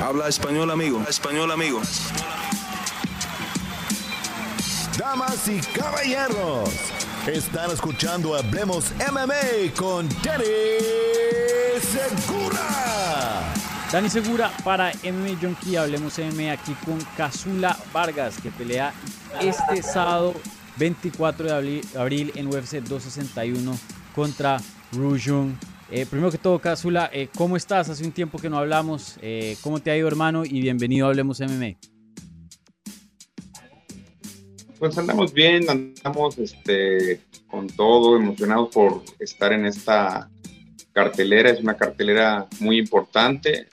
Habla español, amigo. Español, amigo. Damas y caballeros, están escuchando Hablemos MMA con Danny Segura. Dani Segura para MMA Junkie, hablemos MMA aquí con Casula Vargas, que pelea este sábado 24 de abril, en UFC 261 contra Rujung eh, primero que todo, Casula, eh, ¿cómo estás? Hace un tiempo que no hablamos. Eh, ¿Cómo te ha ido, hermano? Y bienvenido a Hablemos MMA. Pues andamos bien, andamos este, con todo, emocionados por estar en esta cartelera. Es una cartelera muy importante.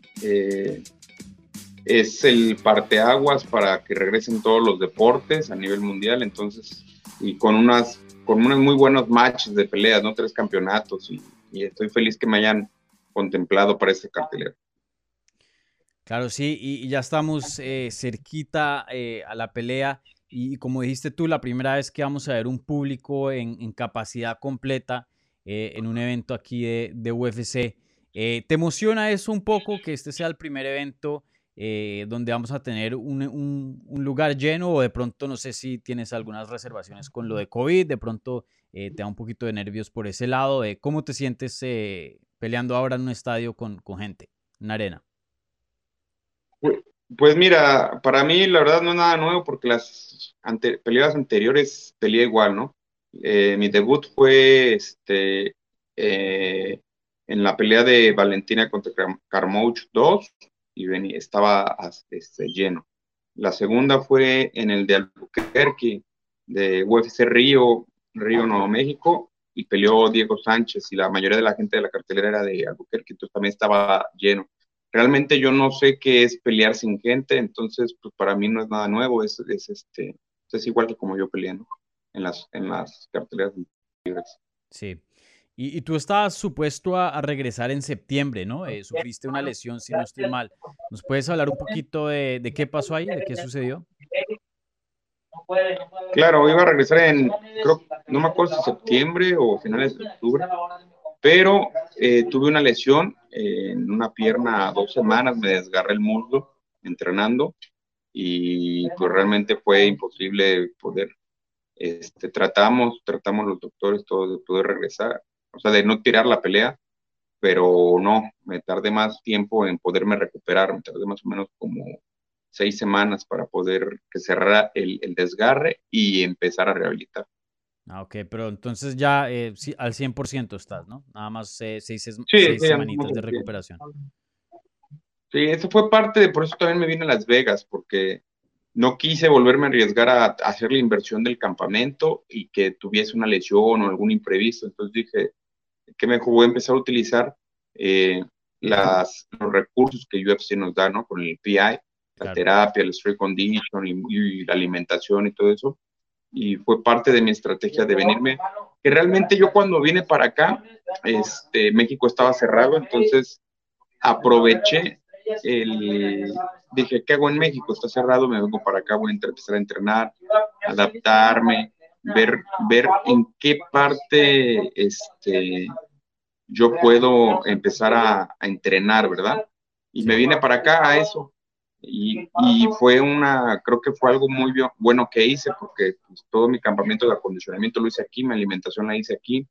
es el parteaguas para que regresen todos los deportes a nivel mundial. Entonces, y con unas con unos muy buenos matches de peleas, ¿no? Tres campeonatos y y estoy feliz que me hayan contemplado para este cartelero. Claro, sí, y, ya estamos eh, cerquita eh, a la pelea y como dijiste tú, la primera vez que vamos a ver un público en, capacidad completa eh, en un evento aquí de, UFC. ¿Te emociona eso un poco que este sea el primer evento donde vamos a tener un, un, lugar lleno o de pronto no sé si tienes algunas reservaciones con lo de COVID, de pronto eh, te da un poquito de nervios por ese lado. ¿Cómo te sientes eh, peleando ahora en un estadio con, con gente, en arena? Pues, pues, mira, para mí la verdad no es nada nuevo porque las peleas anteriores peleé igual, ¿no? Eh, mi debut fue este, en la pelea de Valentina contra Carmouch 2 y estaba este, lleno. La segunda fue en el de Albuquerque, de UFC Río, Río Nuevo México y peleó Diego Sánchez y la mayoría de la gente de la cartelera era de Albuquerque, entonces también estaba lleno. Realmente yo no sé qué es pelear sin gente, entonces pues para mí no es nada nuevo, es, es este, es igual que como yo peleando en las, en las carteleras libres. Sí. Y, y, tú estabas supuesto a, regresar en septiembre, ¿no? Eh, sufriste una lesión, si no estoy mal. ¿Nos puedes hablar un poquito de, de qué pasó ahí, de qué sucedió? Claro, iba a regresar en, creo, no me acuerdo si septiembre o finales de octubre, pero eh, tuve una lesión en una pierna dos semanas, me desgarré el muslo entrenando y pues realmente fue imposible poder, este, tratamos, tratamos los doctores todos de poder regresar, o sea, de no tirar la pelea, pero no, me tardé más tiempo en poderme recuperar, me tardé más o menos como seis semanas para poder que cerrara el, el desgarre y empezar a rehabilitar. Ah, ok, pero entonces ya eh, al 100% estás, ¿no? Nada más eh, seis, seis semanitas de recuperación. Sí, eso fue parte de, por eso también me vine a Las Vegas, porque no quise volverme a arriesgar a, hacer la inversión del campamento y que tuviese una lesión o algún imprevisto. Entonces dije que mejor voy a empezar a utilizar eh, las, los recursos que UFC nos da, ¿no? Con el PI la terapia, el strength condition y, la alimentación y todo eso. Y fue parte de mi estrategia de venirme, que realmente yo cuando vine para acá, este, México estaba cerrado, entonces aproveché el, dije, ¿qué hago en México? Está cerrado, me vengo para acá, voy a empezar a entrenar, adaptarme, ver, ver en qué parte este, yo puedo empezar a, a entrenar, ¿verdad? Y me vine para acá a eso, y, fue una, creo que fue algo muy bueno que hice porque pues, todo mi campamento de acondicionamiento lo hice aquí, mi alimentación la hice aquí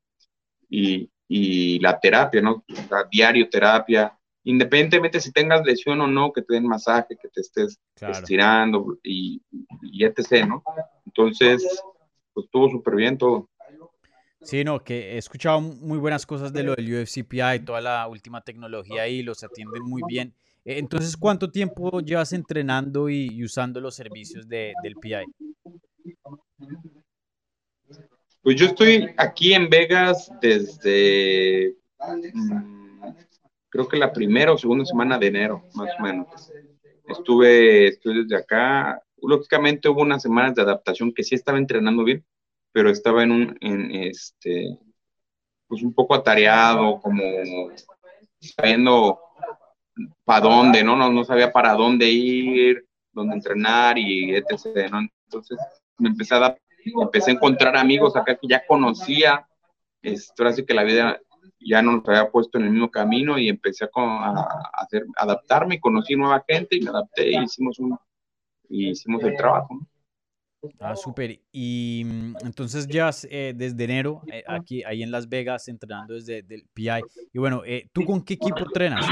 y, y la terapia, ¿no? La diario terapia, independientemente si tengas lesión o no, que te den masaje, que te estés estirando y, y etc., ¿no? Entonces, pues estuvo súper bien todo. Sí, no, que he escuchado muy buenas cosas de lo del UFCPI, toda la última tecnología ahí, los atienden muy bien. Eh, entonces, ¿cuánto tiempo llevas entrenando y, usando los servicios de, del PI? Pues yo estoy aquí en Vegas desde, mm, creo que la primera o segunda semana de enero, más o menos. Estuve, estuve desde acá. Lógicamente hubo unas semanas de adaptación que sí estaba entrenando bien, pero estaba en un, este, pues un poco atareado, como sabiendo para dónde, ¿no? ¿no? No sabía para dónde ir, dónde entrenar y etc., ¿no? Entonces me empecé a, empecé a encontrar amigos acá que ya conocía, esto así que la vida ya no nos había puesto en el mismo camino y empecé a, hacer, adaptarme, conocí nueva gente y me adapté y hicimos, un, y hicimos el trabajo. Ah, súper. Y mm, entonces ya eh, desde enero eh, aquí, ahí en Las Vegas, entrenando desde el PI. Y bueno, eh, ¿tú con qué equipo entrenas?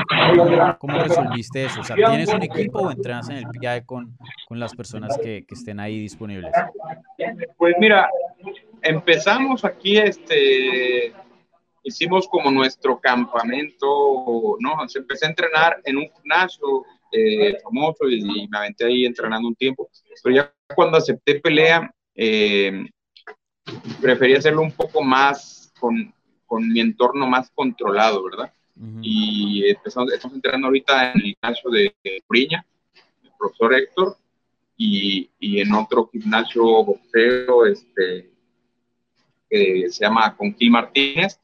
¿Cómo, resolviste eso? O sea, ¿tienes un equipo o entrenas en el PI con, con las personas que, que, estén ahí disponibles? Pues mira, empezamos aquí, este, hicimos como nuestro campamento, ¿no? Se empecé a entrenar en un gimnasio eh, famoso y, me aventé ahí entrenando un tiempo, pero ya cuando acepté pelea, eh, preferí hacerlo un poco más con, con, mi entorno más controlado, ¿verdad? Y empezamos, estamos entrenando ahorita en el gimnasio de Briña, el profesor Héctor, y, y en otro gimnasio boxeo, este, que se llama Conquil Martínez,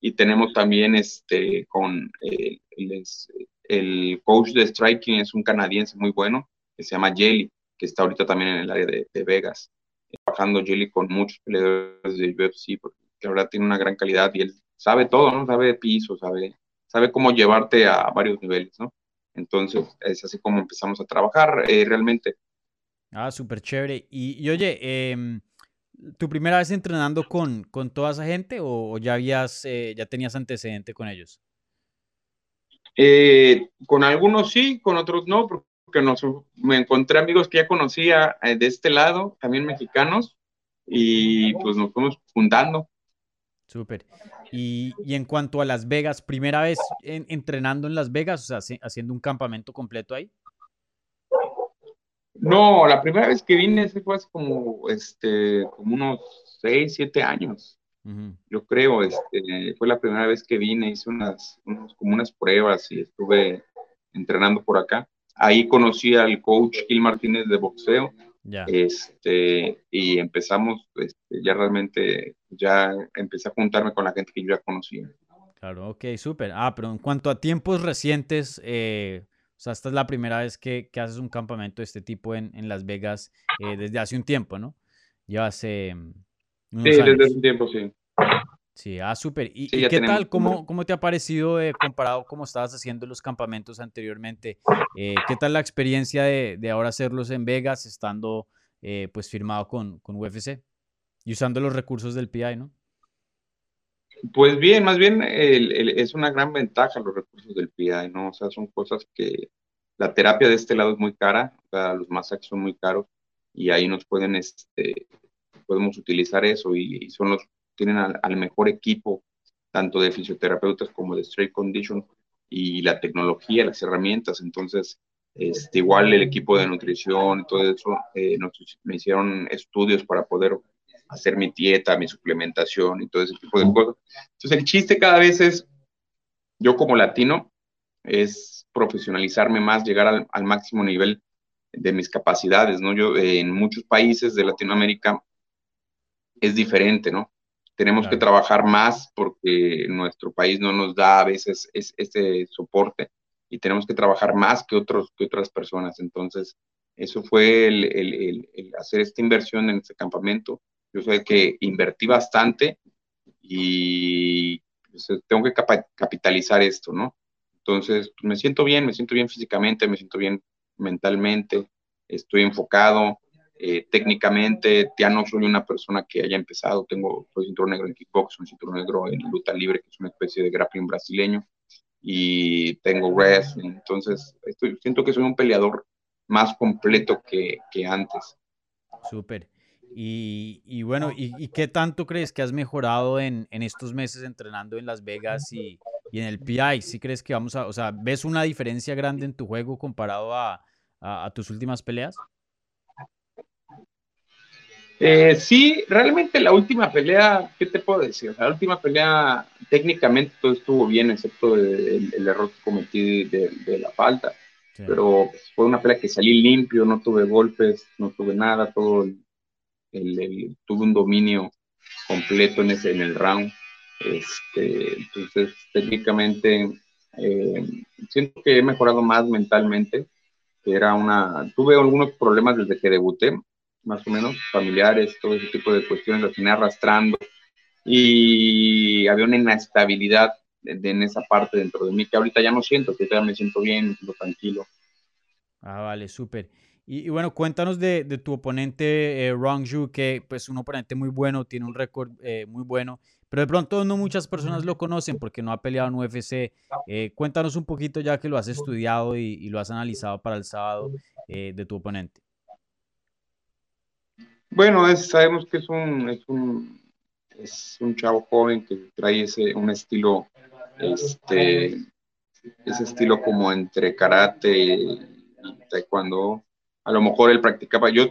y tenemos también este, con eh, el, el, coach de striking, es un canadiense muy bueno, que se llama Jelly, que está ahorita también en el área de, de Vegas, trabajando Jelly con muchos peleadores de UFC, porque la verdad tiene una gran calidad y él sabe todo, ¿no? Sabe de piso, sabe, sabe cómo llevarte a varios niveles, ¿no? Entonces, es así como empezamos a trabajar eh, realmente. Ah, súper chévere. Y, y oye, eh, ¿Tu primera vez entrenando con, con toda esa gente o, ya habías, eh, ya tenías antecedente con ellos? Eh, con algunos sí, con otros no, porque me encontré amigos que ya conocía eh, de este lado, también mexicanos, y pues nos fuimos juntando. Súper. Y, y, en cuanto a Las Vegas, ¿primera vez entrenando en Las Vegas, o sea, haciendo un campamento completo ahí? No, la primera vez que vine fue hace como, este, como unos seis, siete años. Yo creo, este, fue la primera vez que vine, hice unas, como unas pruebas y estuve entrenando por acá. Ahí conocí al coach Gil Martínez de boxeo. Este, y empezamos, este, ya realmente, ya empecé a juntarme con la gente que yo ya conocía. Claro, ok, súper. Ah, pero en cuanto a tiempos recientes, eh, o sea, esta es la primera vez que, que haces un campamento de este tipo en, en Las Vegas eh, desde hace un tiempo, ¿no? Ya hace... Mm, sí, desde hace un tiempo, sí. Sí, ah, súper. ¿Y, qué tal? ¿Cómo, ¿Cómo te ha parecido eh, comparado cómo estabas haciendo los campamentos anteriormente? Eh, ¿Qué tal la experiencia de, de, ahora hacerlos en Vegas, estando pues firmado con, con UFC y usando los recursos del PI, ¿no? Pues bien, más bien es una gran ventaja los recursos del PI, ¿no? O sea, son cosas que la terapia de este lado es muy cara, o sea, los masajes son muy caros y ahí nos pueden, este, podemos utilizar eso y, son los, tienen al, mejor equipo, tanto de fisioterapeutas como de straight condition y la tecnología, las herramientas, entonces, este, igual el equipo de nutrición todo eso, eh, nos, me hicieron estudios para poder hacer mi dieta, mi suplementación y todo ese tipo de cosas. Entonces el chiste cada vez es, yo como latino, es profesionalizarme más, llegar al, máximo nivel de mis capacidades, ¿no? Yo en muchos países de Latinoamérica es diferente, ¿no? Tenemos que trabajar más porque nuestro país no nos da a veces este soporte y tenemos que trabajar más que, otros, que otras personas. Entonces, eso fue el, el, el hacer esta inversión en este campamento yo sé que invertí bastante y pues, tengo que capitalizar esto, ¿no? Entonces, pues, me siento bien, me siento bien físicamente, me siento bien mentalmente, estoy enfocado, eh, técnicamente, ya no soy una persona que haya empezado, tengo, soy cinturón negro en kickboxing, cinturón negro en luta libre, que es una especie de grappling brasileño, y tengo wrestling, entonces estoy, siento que soy un peleador más completo que, que antes. Súper. Y, bueno, ¿y, qué tanto crees que has mejorado en, estos meses entrenando en Las Vegas y, en el PI? ¿Sí crees que vamos a, o sea, ves una diferencia grande en tu juego comparado a, tus últimas peleas? Eh, sí, realmente la última pelea, ¿qué te puedo decir? La última pelea técnicamente todo estuvo bien, excepto el, error que cometí de, la falta. Pero fue una pelea que salí limpio, no tuve golpes, no tuve nada, todo el, tuve un dominio completo en, ese, en el round. Este, entonces, técnicamente, eh, siento que he mejorado más mentalmente. Era una, tuve algunos problemas desde que debuté, más o menos, familiares, todo ese tipo de cuestiones, las tenía arrastrando. y había una inestabilidad en esa parte dentro de mí que ahorita ya no siento, que ya me siento bien, lo tranquilo. Ah, vale, súper. Y, bueno, cuéntanos de, tu oponente eh, Rong que pues un oponente muy bueno, tiene un récord eh, muy bueno, pero de pronto no muchas personas lo conocen porque no ha peleado en UFC. Eh, cuéntanos un poquito ya que lo has estudiado y, lo has analizado para el sábado eh, de tu oponente. Bueno, sabemos que es un, es un, es un chavo joven que trae ese, un estilo, este, ese estilo como entre karate y taekwondo. A lo mejor él practicaba, yo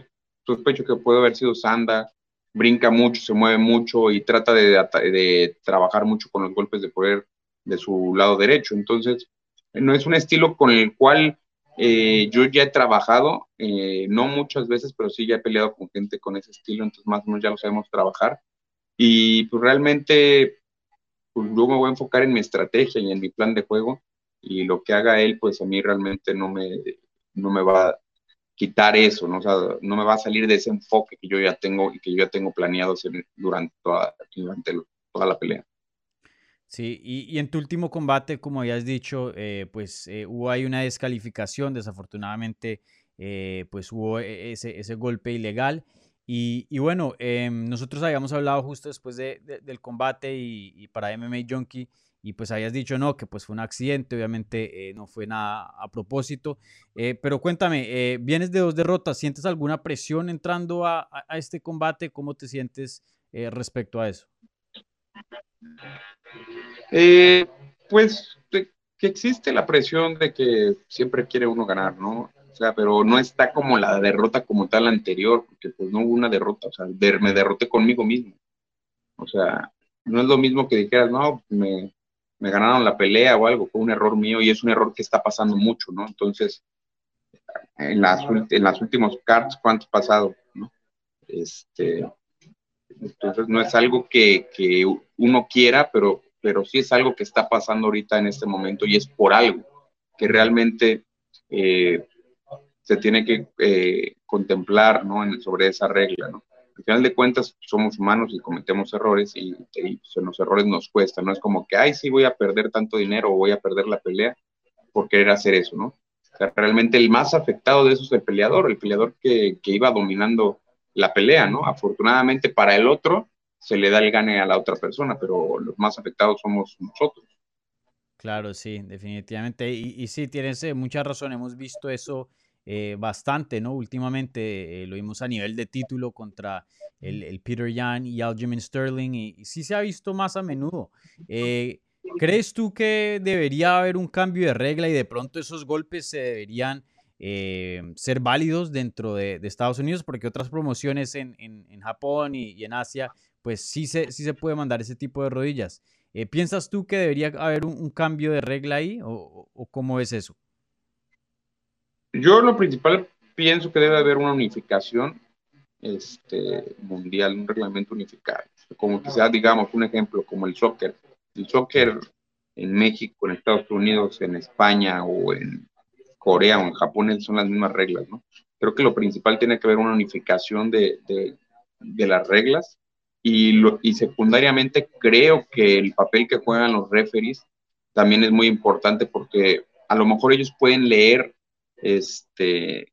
sospecho que puede haber sido sanda, brinca mucho, se mueve mucho y trata de, trabajar mucho con los golpes de poder de su lado derecho. Entonces, no es un estilo con el cual eh, yo ya he trabajado, eh, no muchas veces, pero sí ya he peleado con gente con ese estilo, entonces más o menos ya lo sabemos trabajar. Y pues realmente, pues yo me voy a enfocar en mi estrategia y en mi plan de juego, y lo que haga él, pues a mí realmente no me, no me va quitar eso, ¿no? O sea, no me va a salir de ese enfoque que yo ya tengo y que yo ya tengo planeado hacer durante toda, durante toda la pelea. Sí, y, en tu último combate, como habías dicho, eh, pues eh, hubo ahí una descalificación, desafortunadamente, eh, pues hubo e, ese, ese golpe ilegal. Y, y bueno, em, nosotros habíamos hablado justo después de, del combate y, y, para MMA Junkie y pues habías dicho no, que pues fue un accidente, obviamente eh, no fue nada a propósito, eh, pero cuéntame, vienes de dos derrotas, ¿sientes alguna presión entrando a, este combate? ¿Cómo te sientes respecto a eso? Pues que existe la presión de que siempre quiere uno ganar, ¿no? O sea, pero no está como la derrota como tal anterior, porque pues no hubo una derrota, o sea, me derroté conmigo mismo. O sea, no es lo mismo que dijeras, no, me, me ganaron la pelea o algo, fue un error mío y es un error que está pasando mucho, ¿no? Entonces, en las, en las últimos cards, ¿cuánto ha pasado? ¿no? Este, entonces, no es algo que, que, uno quiera, pero, pero sí es algo que está pasando ahorita en este momento y es por algo que realmente eh, se tiene que eh, contemplar, ¿no? Sobre esa regla, ¿no? al final de cuentas somos humanos y cometemos errores y, pues, los errores nos cuestan, no es como que, ay, sí, voy a perder tanto dinero o voy a perder la pelea por querer hacer eso, ¿no? O realmente el más afectado de eso es el peleador, el peleador que, que iba dominando la pelea, ¿no? Afortunadamente para el otro se le da el gane a la otra persona, pero los más afectados somos nosotros. Claro, sí, definitivamente. Y, y sí, tienes eh, mucha razón, hemos visto eso eh, bastante, ¿no? Últimamente eh, lo vimos a nivel de título contra el, Peter Yan y Aljamain Sterling y, sí se ha visto más a menudo. Eh, ¿Crees tú que debería haber un cambio de regla y de pronto esos golpes se deberían ser válidos dentro de, Estados Unidos? Porque otras promociones en, Japón y, en Asia, pues sí se, sí se puede mandar ese tipo de rodillas. ¿Piensas tú que debería haber un, cambio de regla ahí o, o cómo es eso? Yo lo principal pienso que debe haber una unificación este, mundial, un reglamento unificado. Como quizás, digamos, un ejemplo como el soccer. El soccer en México, en Estados Unidos, en España o en Corea o en Japón son las mismas reglas, ¿no? Creo que lo principal tiene que haber una unificación de, de, las reglas y, lo, y secundariamente creo que el papel que juegan los referees también es muy importante porque a lo mejor ellos pueden leer este,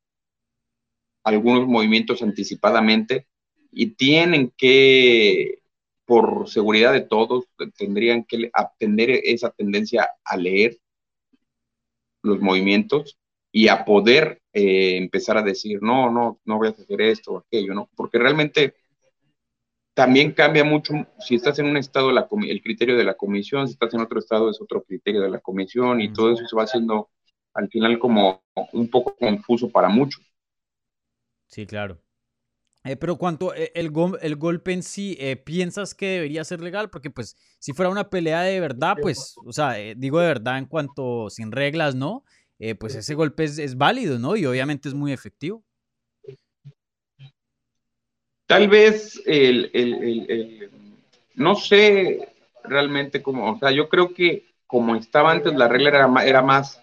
algunos movimientos anticipadamente y tienen que, por seguridad de todos, tendrían que atender esa tendencia a leer los movimientos y a poder eh, empezar a decir, no, no, no voy a hacer esto o aquello, ¿no? Porque realmente también cambia mucho si estás en un estado, la, el criterio de la comisión, si estás en otro estado es otro criterio de la comisión y todo eso se va haciendo al final como un poco confuso para muchos. Sí, claro. Eh, pero cuanto eh, el, el golpe en sí, eh, ¿piensas que debería ser legal? Porque pues si fuera una pelea de verdad, pues, o sea, digo de verdad en cuanto sin reglas, ¿no? Pues ese golpe es, válido, ¿no? Y obviamente es muy efectivo. Tal vez el, no sé realmente cómo, o sea, yo creo que como estaba antes la regla era, era más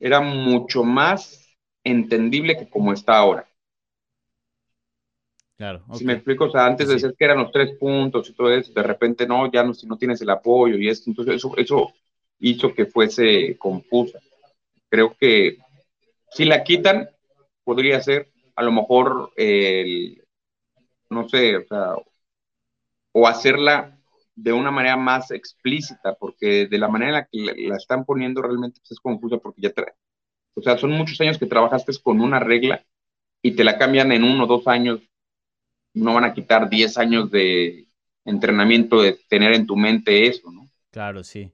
era mucho más entendible que como está ahora. Claro. Si me explico, o sea, antes Sí, sí. decías que eran los tres puntos y todo eso, de repente no, ya no, si no tienes el apoyo y esto, entonces eso, eso hizo que fuese confusa. Creo que si la quitan, podría ser a lo mejor el, no sé, o sea, o hacerla de una manera más explícita, porque de la manera en la que la, están poniendo realmente pues, es confusa porque ya trae. O sea, son muchos años que trabajaste con una regla y te la cambian en uno o dos años. No van a quitar 10 años de entrenamiento de tener en tu mente eso, ¿no? Claro, sí.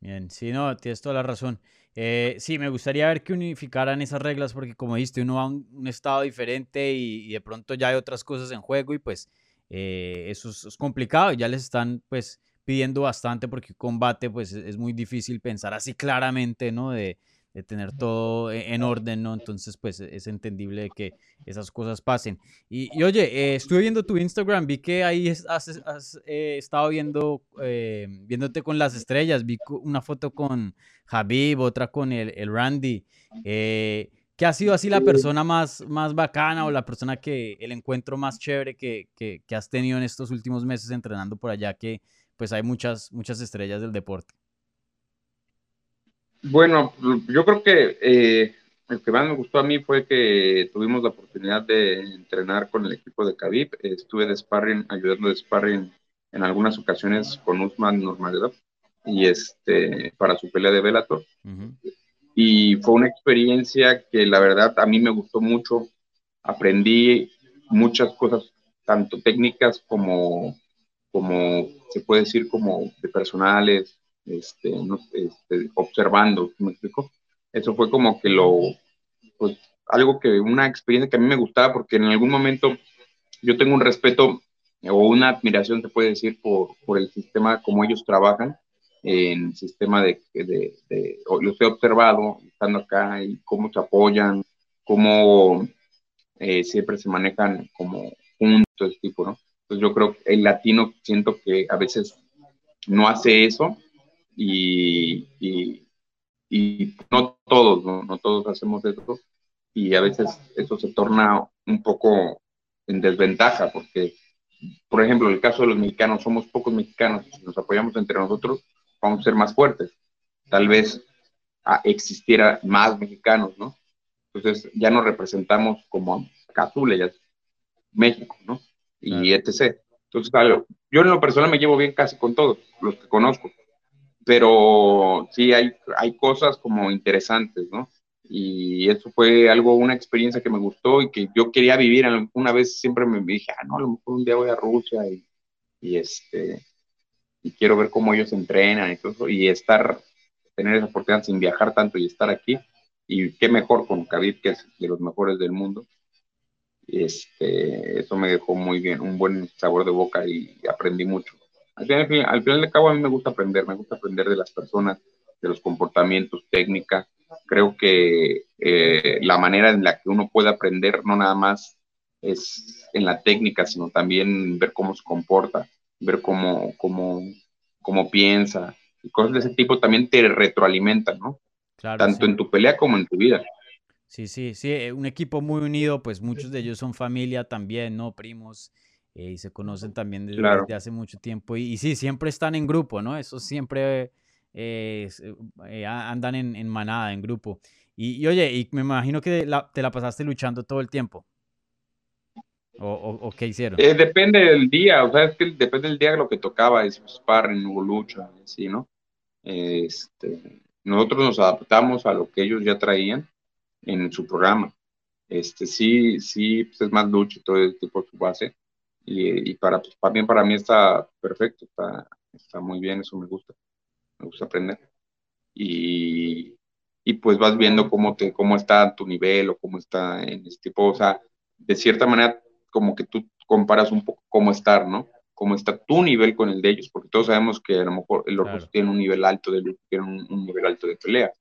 Bien, sí, no, tienes toda la razón. Eh, sí, me gustaría ver que unificaran esas reglas porque como dijiste, uno va a un, estado diferente y, de pronto ya hay otras cosas en juego y pues eh, eso es, complicado ya les están pues pidiendo bastante porque combate pues es, es muy difícil pensar así claramente, ¿no? De, de tener todo e- en orden, ¿no? Entonces pues es entendible que esas cosas pasen. Y, y oye, eh, estuve viendo tu Instagram, vi que ahí has, has, eh, estado viendo, eh, viéndote con las estrellas, vi una foto con Habib, otra con el, el Randy. Eh, ¿qué ha sido así la persona más, más bacana o la persona que, el encuentro más chévere que, que, que has tenido en estos últimos meses entrenando por allá? Que pues hay muchas, muchas estrellas del deporte. Bueno, yo creo que eh, el que más me gustó a mí fue que tuvimos la oportunidad de entrenar con el equipo de Khabib. Estuve de sparring, ayudando de sparring en algunas ocasiones con Usman Nurmagomedov y este para su pelea de Bellator. Ujú, Y fue una experiencia que la verdad a mí me gustó mucho. Aprendí muchas cosas, tanto técnicas como, como se puede decir, como de personales, este, no, este, observando, ¿me explico? Eso fue como que lo, pues, algo que, una experiencia que a mí me gustaba porque en algún momento yo tengo un respeto o una admiración, se puede decir, por, por el sistema como ellos trabajan, en el sistema de, de, de, los he observado estando acá y cómo se apoyan, cómo eh, siempre se manejan como juntos, tipo, ¿no? Entonces yo creo que el latino siento que a veces no hace eso y, y, y no todos, ¿no? no todos hacemos eso y a veces eso se torna un poco en desventaja porque, por ejemplo, en el caso de los mexicanos, somos pocos mexicanos, si nos apoyamos entre nosotros, vamos a ser más fuertes. Tal vez ah, existiera más mexicanos, ¿no? Entonces ya nos representamos como Cazule, ya México, ¿no? Y Claro. etc. Entonces, yo en lo personal me llevo bien casi con todos los que conozco, pero sí hay, hay cosas como interesantes, ¿no? Y eso fue algo, una experiencia que me gustó y que yo quería vivir. Una vez siempre me dije, ah, no, a lo mejor un día voy a Rusia y, este, y quiero ver cómo ellos entrenan y todo eso, y estar, tener esa oportunidad sin viajar tanto y estar aquí. Y qué mejor con Khabib, que es de los mejores del mundo. Este, eso me dejó muy bien, un buen sabor de boca y aprendí mucho. Al final, al final de cabo, a mí me gusta aprender, me gusta aprender de las personas, de los comportamientos, técnica. Creo que eh, la manera en la que uno puede aprender no nada más es en la técnica, sino también ver cómo se comporta, ver cómo, cómo, cómo piensa. Y cosas de ese tipo también te retroalimentan, ¿no? Claro, Tanto sí. en tu pelea como en tu vida. Sí, sí, sí, eh, un equipo muy unido, pues muchos de ellos son familia también, ¿no? Primos, eh, y se conocen también desde, Claro. desde hace mucho tiempo. Y, y sí, siempre están en grupo, ¿no? Eso siempre eh, eh, a- andan en, en manada, en grupo. Y, y oye, y me imagino que la- te la pasaste luchando todo el tiempo. ¿O, o- o qué hicieron? Eh, depende del día, o sea, es que depende del día de lo que tocaba, es sparring, hubo lucha, así, ¿no? Este, nosotros nos adaptamos a lo que ellos ya traían en su programa. Este, sí, sí, pues es más lucha y todo ese tipo de su base. Y, y para, pues, también para mí está perfecto, está, está muy bien, eso me gusta, me gusta aprender. Y, y pues vas viendo cómo, te, cómo está tu nivel o cómo está en ese tipo, o sea, de cierta manera como que tú comparas un poco cómo estar, ¿no? Cómo está tu nivel con el de ellos, porque todos sabemos que a lo mejor el Claro. Orcos tiene un nivel alto de lucha, tiene un, un nivel alto de pelea,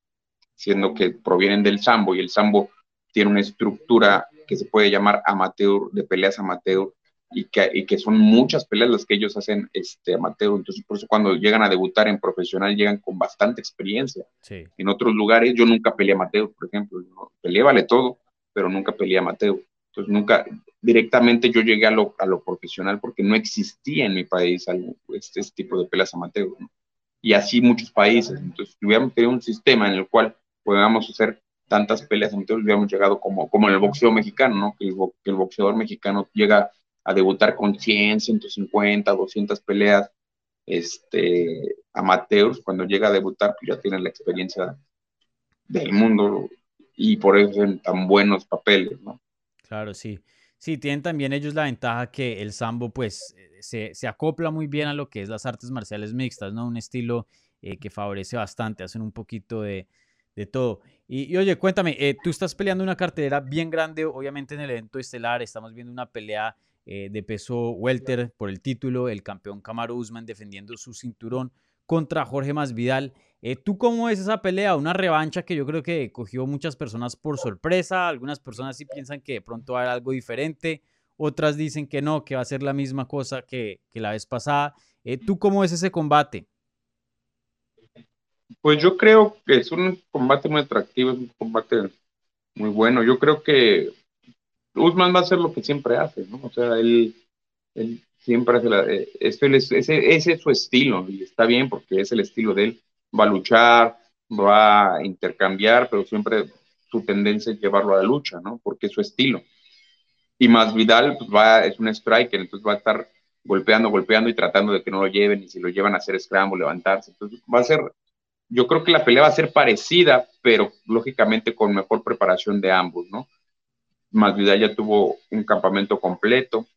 siendo que provienen del sambo y el sambo tiene una estructura que se puede llamar amateur, de peleas amateur, y que, y que son muchas peleas las que ellos hacen este, amateur. Entonces, por eso cuando llegan a debutar en profesional, llegan con bastante experiencia. Sí, En otros lugares, yo nunca peleé amateur, por ejemplo. ¿no? Peleé vale todo, pero nunca peleé amateur. Entonces, nunca, directamente yo llegué a lo, a lo profesional porque no existía en mi país algo, este, este tipo de peleas amateur, y así muchos países. Entonces, si hubiéramos tenido un sistema en el cual podamos hacer tantas peleas amateur, hubiéramos llegado como, como en el boxeo mexicano, ¿no? Que el, que el boxeador mexicano llega a debutar con 100, 150, 200 peleas este, amateurs, cuando llega a debutar, pues ya tienen la experiencia del mundo y por eso son tan buenos papeles, ¿no? Claro, sí. Sí, tienen también ellos la ventaja que el sambo pues se, se acopla muy bien a lo que es las artes marciales mixtas, ¿no? Un estilo eh, que favorece bastante, hacen un poquito de, de todo. Y, oye, cuéntame, eh, tú estás peleando una cartelera bien grande, obviamente en el evento estelar, estamos viendo una pelea eh, de peso welter por el título, el campeón Kamaru Usman defendiendo su cinturón contra Jorge Masvidal. Eh, ¿Tú cómo ves esa pelea? Una revancha que yo creo que cogió muchas personas por sorpresa. Algunas personas sí piensan que de pronto va a haber algo diferente. Otras dicen que no, que va a ser la misma cosa que, la vez pasada. Eh, ¿Tú cómo ves ese combate? Pues yo creo que es un combate muy atractivo, es un combate muy bueno. Yo creo que Usman va a hacer lo que siempre hace, ¿no? O sea, él, él siempre hace la, eh, ese, ese, es su estilo y está bien porque es el estilo de él. Va a luchar, va a intercambiar, pero siempre su tendencia es llevarlo a la lucha, ¿no? Porque es su estilo. Y más Vidal pues va, es un striker, entonces va a estar golpeando, golpeando y tratando de que no lo lleven y si lo llevan a hacer scramble, levantarse. Entonces va a ser, yo creo que la pelea va a ser parecida, pero lógicamente con mejor preparación de ambos, ¿no? Masvidal ya tuvo un campamento completo,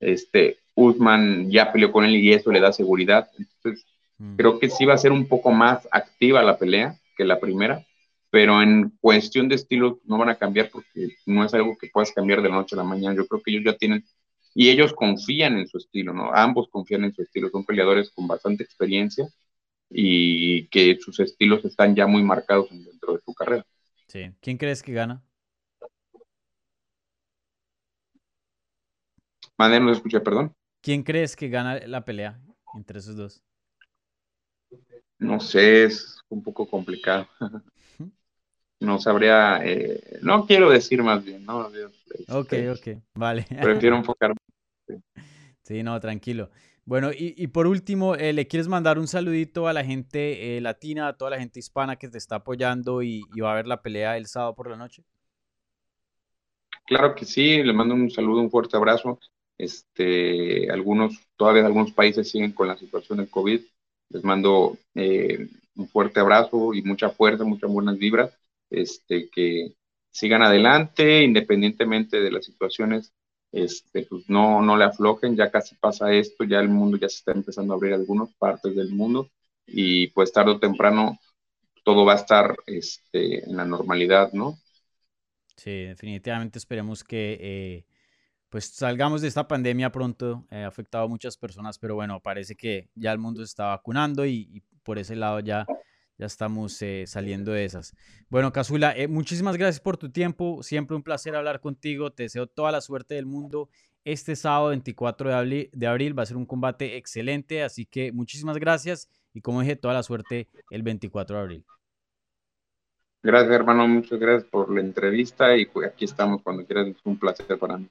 este, Usman ya peleó con él y eso le da seguridad. Entonces, mm. creo que sí va a ser un poco más activa la pelea que la primera, pero en cuestión de estilo no van a cambiar porque no es algo que puedas cambiar de la noche a la mañana. Yo creo que ellos ya tienen, y ellos confían en su estilo, ¿no? Ambos confían en su estilo, son peleadores con bastante experiencia y que sus estilos están ya muy marcados dentro de su carrera. Sí. ¿Quién crees que gana? Madre, no escuché, perdón. ¿Quién crees que gana la pelea entre esos dos? No sé, es un poco complicado. no sabría, eh, no quiero decir más bien, ¿no? ok, este, ok, vale. Prefiero enfocarme. Sí. no, tranquilo. Bueno, y, por último, eh, ¿le quieres mandar un saludito a la gente eh, latina, a toda la gente hispana que te está apoyando y, y, va a ver la pelea el sábado por la noche? Claro que sí, le mando un saludo, un fuerte abrazo. Este, algunos, todavía algunos países siguen con la situación del COVID. Les mando eh, un fuerte abrazo y mucha fuerza, muchas buenas vibras. Este, que sigan adelante, independientemente de las situaciones, este, pues no, no le aflojen, ya casi pasa esto, ya el mundo ya se está empezando a abrir algunas partes del mundo y pues tarde o temprano todo va a estar este, en la normalidad, ¿no? Sí, definitivamente esperemos que eh, pues salgamos de esta pandemia pronto, eh, afectado a muchas personas, pero bueno, parece que ya el mundo se está vacunando y, por ese lado ya, ya estamos eh, saliendo de esas. Bueno, Casula, eh, muchísimas gracias por tu tiempo, siempre un placer hablar contigo, te deseo toda la suerte del mundo. Este sábado 24 de abril, de abril va a ser un combate excelente, así que muchísimas gracias y como dije, toda la suerte el 24 de abril. Gracias, hermano, muchas gracias por la entrevista y pues aquí estamos cuando quieras, es un placer para mí.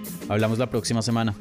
Hablamos la próxima semana.